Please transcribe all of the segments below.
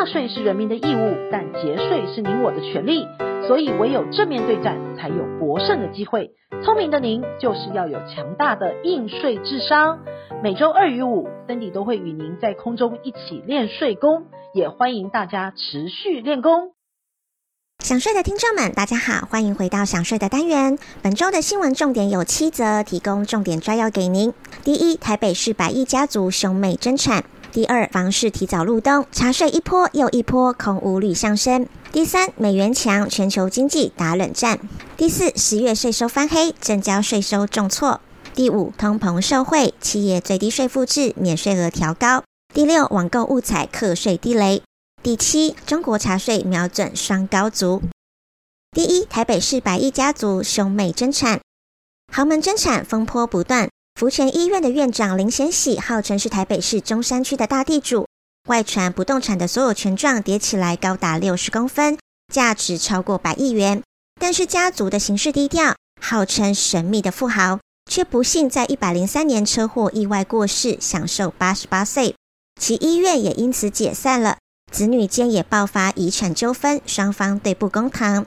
纳税是人民的义务，但节税是您我的权利，所以唯有正面对战才有博胜的机会。聪明的您就是要有强大的应税智商。每周二与五，Cindy 都会与您在空中一起练税功，也欢迎大家持续练功。想税的听众们，大家好，欢迎回到想税的单元。本周的新闻重点有七则，提供重点摘要给您。第一，台北市百亿家族兄妹争产；第二，房市提早入冬，查税一波又一波，空屋率上升。第三，美元强，全球经济打冷战。第四，十月税收翻黑，证交税收重挫。第五，通膨受惠，企业最低税负制免税额调高。第六，网购误踩课税地雷。第七，中国茶税瞄准双高族。第一，台北市百亿家族兄妹争产，豪门争产风波不断。福泉医院的院长林贤喜号称是台北市中山区的大地主。外传不动产的所有权状叠起来高达六十公分，价值超过百亿元。但是家族的行事低调，号称神秘的富豪，却不幸在一百零三年车祸意外过世，享寿八十八岁。其医院也因此解散了，子女间也爆发遗产纠纷，双方对簿公堂。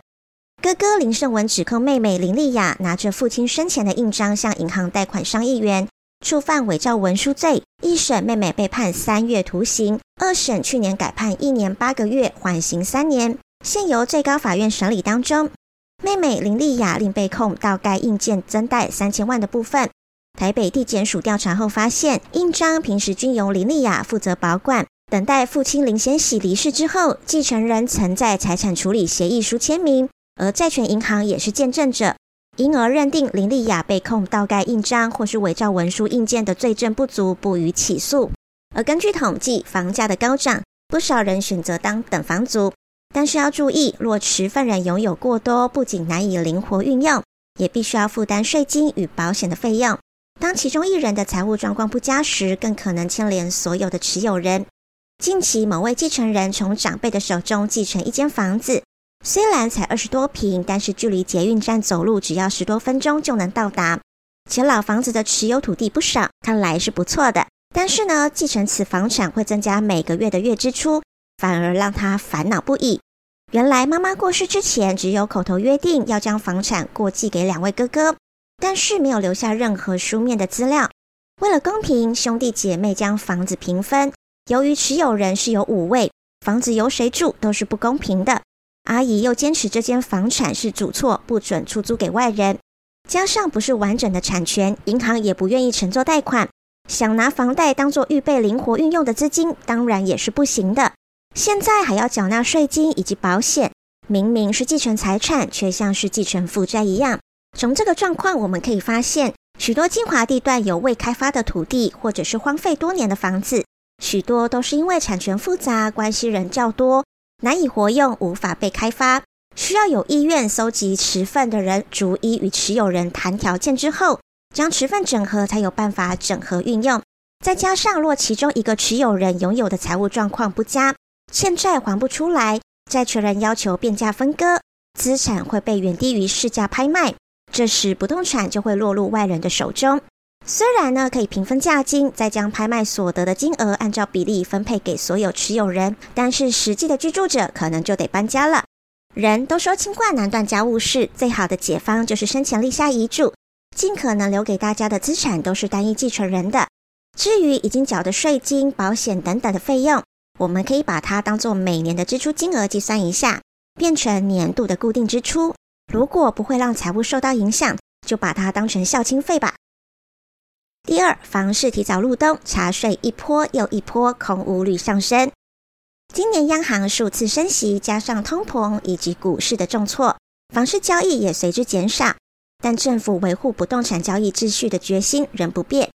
哥哥林胜文指控妹妹林丽雅拿着父亲生前的印章向银行贷款上亿元。触犯伪造文书罪，一审妹妹被判三月徒刑，二审去年改判一年八个月，缓刑三年。现由最高法院审理当中。妹妹林丽雅另被控到该印鉴增贷三千万的部分。台北地检署调查后发现，印章平时均由林丽雅负责保管，等待父亲林贤喜离世之后，继承人曾在财产处理协议书签名，而债权银行也是见证者。因而认定林丽雅被控盗盖印章或是伪造文书印件的罪证不足，不予起诉。而根据统计，房价的高涨，不少人选择当等房族。但是要注意，若持份人拥有过多，不仅难以灵活运用，也必须要负担税金与保险的费用。当其中一人的财务状况不佳时，更可能牵连所有的持有人。近期，某位继承人从长辈的手中继承一间房子。虽然才二十多平，但是距离捷运站走路只要十多分钟就能到达。且老房子的持有土地不少，看来是不错的。但是呢，继承此房产会增加每个月的月支出，反而让他烦恼不已。原来妈妈过世之前，只有口头约定要将房产过继给两位哥哥，但是没有留下任何书面的资料。为了公平，兄弟姐妹将房子平分。由于持有人是有五位，房子由谁住都是不公平的。阿姨又坚持这间房产是主厝，不准出租给外人。加上不是完整的产权，银行也不愿意承做贷款。想拿房贷当做预备灵活运用的资金，当然也是不行的。现在还要缴纳税金以及保险，明明是继承财产，却像是继承负债一样。从这个状况，我们可以发现，许多精华地段有未开发的土地，或者是荒废多年的房子，许多都是因为产权复杂，关系人较多。难以活用，无法被开发，需要有意愿搜集持份的人，逐一与持有人谈条件之后，将持份整合，才有办法整合运用。再加上，若其中一个持有人拥有的财务状况不佳，欠债还不出来，债权人要求变价分割，资产会被远低于市价拍卖，这时不动产就会落入外人的手中。虽然呢，可以平分价金，再将拍卖所得的金额按照比例分配给所有持有人，但是实际的居住者可能就得搬家了。人都说清官难断家务事，最好的解方就是生前立下遗嘱，尽可能留给大家的资产都是单一继承人的。至于已经缴的税金、保险等等的费用，我们可以把它当做每年的支出金额计算一下，变成年度的固定支出。如果不会让财务受到影响，就把它当成孝亲费吧。第二，房市提早入冬，查税一波又一波，空屋率上升。今年央行数次升息，加上通膨以及股市的重挫，房市交易也随之减少。但政府维护不动产交易秩序的决心仍不变。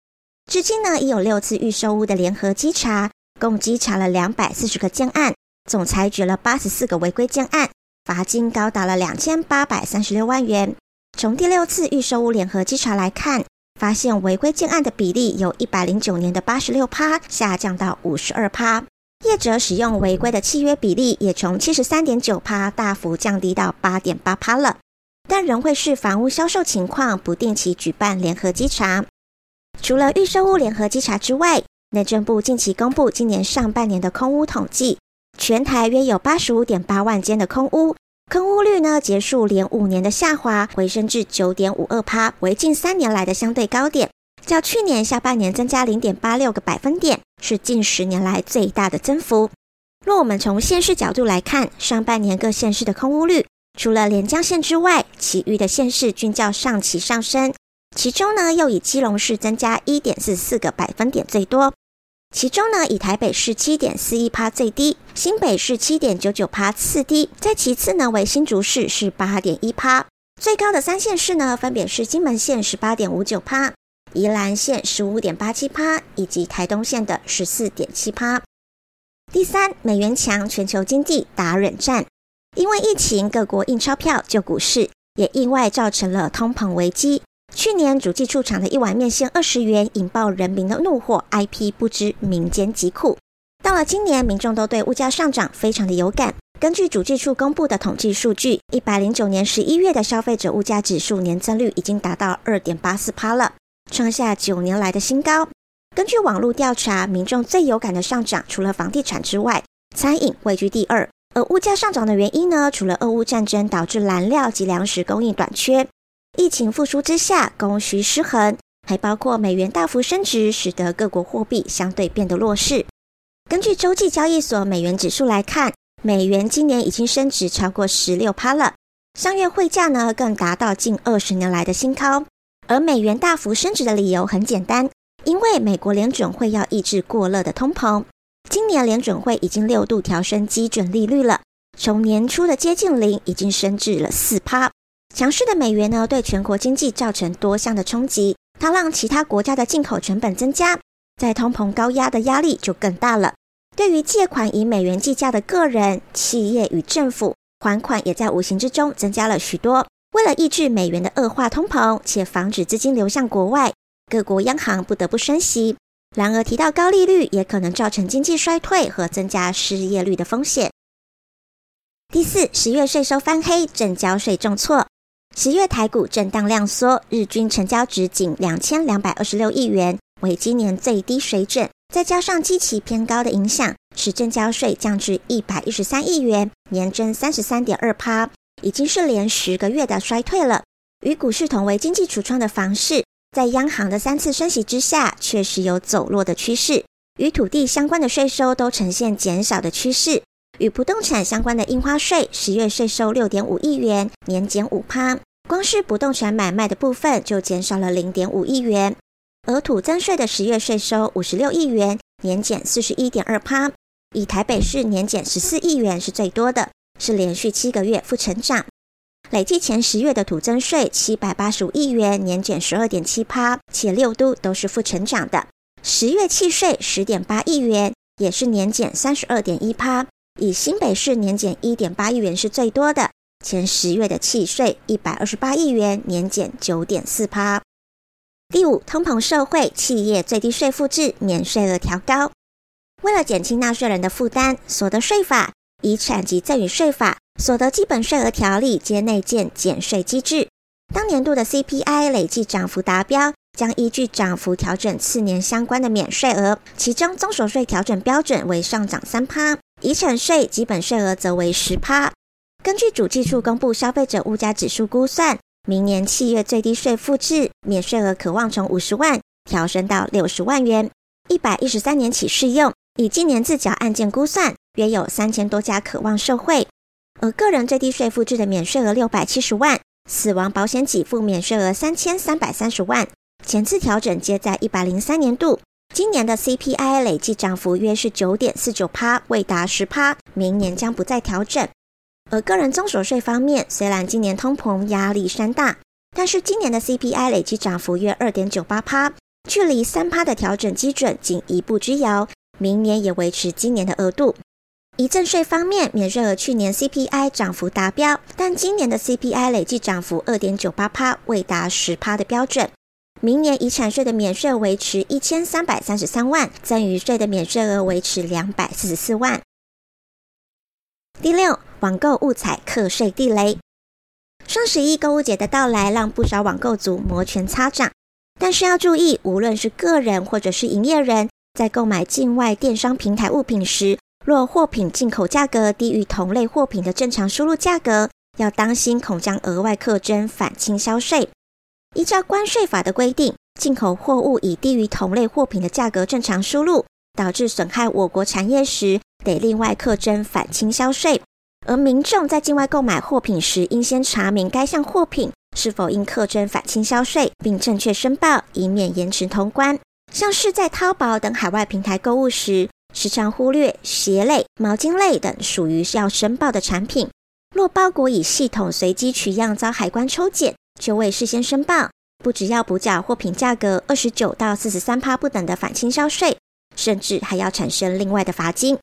至今呢，已有六次预售屋的联合稽查，共稽查了两百四十个建案，总裁决了八十四个违规建案，罚金高达了两千八百三十六万元。从第六次预售屋联合稽查来看，发现违规建案的比例由一百零九年的八十六趴下降到五十二趴，业者使用违规的契约比例也从七十三点九趴大幅降低到八点八趴了，但仍会视房屋销售情况不定期举办联合稽查。除了预售屋联合稽查之外，内政部近期公布今年上半年的空屋统计，全台约有八十五点八万间的空屋，空屋率呢结束连五年的下滑，回升至九点五二趴，为近三年来的相对高点。较去年下半年增加零点八六个百分点，是近十年来最大的增幅。若我们从县市角度来看，上半年各县市的空屋率，除了连江县之外，其余的县市均较上期上升。其中呢，又以基隆市增加一点四四个百分点最多。其中呢，以台北市七点四一趴最低，新北市七点九九趴次低，再其次呢为新竹市是八点一趴。最高的三县市呢，分别是金门县十八点五九趴。宜兰县十五点八七趴，以及台东县的十四点七趴。第三，美元强，全球经济打冷战。因为疫情，各国印钞票救股市，也意外造成了通膨危机。去年主计处厂的一碗面线二十元，引爆人民的怒火。IP 不知民间疾苦。到了今年，民众都对物价上涨非常的有感。根据主计处公布的统计数据，一百零九年十一月的消费者物价指数年增率已经达到二点八四趴了。创下九年来的新高。根据网络调查，民众最有感的上涨，除了房地产之外，餐饮位居第二。而物价上涨的原因呢，除了俄乌战争导致燃料及粮食供应短缺，疫情复苏之下供需失衡，还包括美元大幅升值，使得各国货币相对变得弱势。根据洲际交易所美元指数来看，美元今年已经升值超过十六趴了，上月汇价呢更达到近二十年来的新高。而美元大幅升值的理由很简单，因为美国联准会要抑制过热的通膨。今年联准会已经六度调升基准利率了，从年初的接近零，已经升至了四趴。强势的美元呢，对全国经济造成多项的冲击，它让其他国家的进口成本增加，在通膨高压的压力就更大了。对于借款以美元计价的个人、企业与政府，还款也在无形之中增加了许多。为了抑制美元的恶化通膨，且防止资金流向国外，各国央行不得不升息。然而，提到高利率也可能造成经济衰退和增加失业率的风险。第四，十月税收翻黑，正交税重挫。十月台股震荡量缩，日均成交值仅两千两百二十六亿元，为今年最低水准。再加上基期偏高的影响，使证交税降至一百一十三亿元，年增三十三点二趴。已经是连十个月的衰退了。与股市同为经济橱窗的房市，在央行的三次升息之下，确实有走弱的趋势。与土地相关的税收都呈现减少的趋势。与不动产相关的印花税，十月税收六点五亿元，年减五趴。光是不动产买卖的部分就减少了零点五亿元。而土增税的十月税收五十六亿元，年减四十一点二趴。以台北市年减十四亿元是最多的。是连续七个月负成长，累计前十月的土增税七百八十五亿元，年减十二点七趴，且六都都是负成长的。十月契税十点八亿元，也是年减三十二点一趴，以新北市年减一点八亿元是最多的。前十月的契税一百二十八亿元，年减九点四趴。第五，通膨社会，企业最低税负制免税额调高，为了减轻纳税人的负担，所得税法。遗产及赠与税法、所得基本税额条例皆内建减税机制。当年度的 CPI 累计涨幅达标，将依据涨幅调整次年相关的免税额。其中，综所税调整标准为上涨三趴，遗产税基本税额则为十趴。根据主计处公布消费者物价指数估算，明年企业最低税负制免税额可望从五十万调升到六十万元，一百一十三年起适用。以今年自缴案件估算，约有三千多家可望受惠。而个人最低税负制的免税额六百七十万，死亡保险给付免税额三千三百三十万。前次调整皆在一百零三年度，今年的 CPI 累计涨幅约是九点四九趴，未达十趴，明年将不再调整。而个人综所税方面，虽然今年通膨压力山大，但是今年的 CPI 累计涨幅约二点九八趴，距离三趴的调整基准仅一步之遥。明年也维持今年的额度。遗赠税方面，免税额去年 CPI 涨幅达标，但今年的 CPI 累计涨幅二点九八趴，未达十趴的标准。明年遗产税的免税维持一千三百三十三万，赠与税的免税额维持两百四十四万。第六，网购误踩课税地雷。双十一购物节的到来，让不少网购族摩拳擦掌。但是要注意，无论是个人或者是营业人，在购买境外电商平台物品时，若货品进口价格低于同类货品的正常输入价格，要当心恐将额外课征反倾销税。依照关税法的规定，进口货物以低于同类货品的价格正常输入，导致损害我国产业时，得另外课征反倾销税。而民众在境外购买货品时，应先查明该项货品是否应课征反倾销税，并正确申报，以免延迟通关。像是在淘宝等海外平台购物时，时常忽略鞋类、毛巾类等属于要申报的产品。若包裹以系统随机取样遭海关抽检，就未事先申报，不只要补缴货品价格二十九到四十三趴不等的反倾销税，甚至还要产生另外的罚金。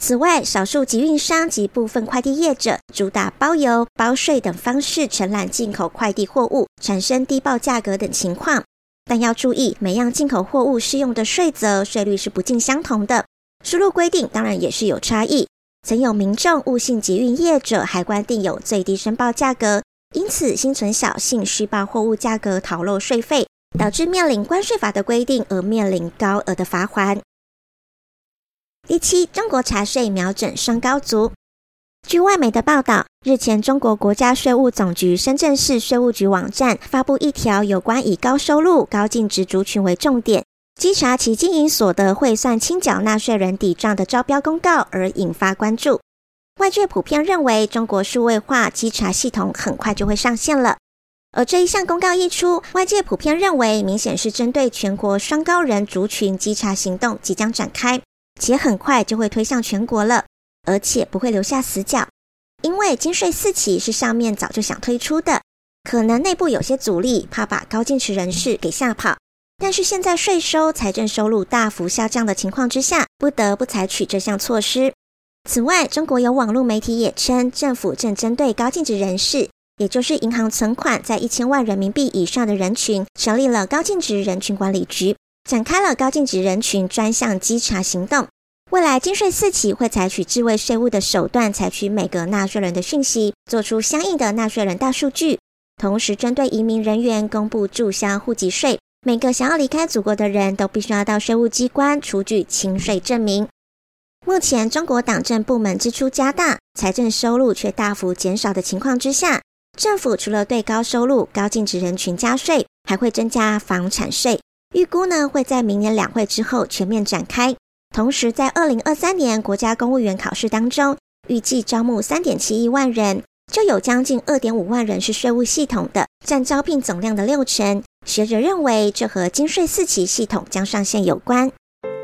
此外，少数集运商及部分快递业者主打包邮、包税等方式承揽进口快递货物，产生低报价格等情况。但要注意，每样进口货物适用的税则、税率是不尽相同的，输入规定当然也是有差异。曾有民众误信集运业者海关定有最低申报价格。因此，心存侥幸，虚报货物价格，逃漏税费，导致面临关税法的规定而面临高额的罚锾。第七，中国茶税瞄准双高族。据外媒的报道，日前，中国国家税务总局深圳市税务局网站发布一条有关以高收入、高净值族群为重点，稽查其经营所得汇算清缴纳税人抵账的招标公告而引发关注。外界普遍认为，中国数位化稽查系统很快就会上线了。而这一项公告一出，外界普遍认为，明显是针对全国双高人族群稽查行动即将展开，且很快就会推向全国了，而且不会留下死角。因为金税四期是上面早就想推出的，可能内部有些阻力，怕把高净值人士给吓跑。但是现在税收、财政收入大幅下降的情况之下，不得不采取这项措施。此外，中国有网络媒体也称，政府正针对高净值人士，也就是银行存款在一千万人民币以上的人群，成立了高净值人群管理局，展开了高净值人群专项稽查行动。未来金税四期会采取智慧税务的手段，采取每个纳税人的讯息，做出相应的纳税人大数据，同时针对移民人员公布注销户籍税。每个想要离开祖国的人都必须要到税务机关出具清税证明。目前，中国党政部门支出加大，财政收入却大幅减少的情况之下，政府除了对高收入、高净值人群加税，还会增加房产税。预估呢会在明年两会之后全面展开。同时，在二零二三年国家公务员考试当中，预计招募三点七一万人，就有将近二点五万人是税务系统的，占招聘总量的六成。学者认为，这和金税四期系统将上线有关。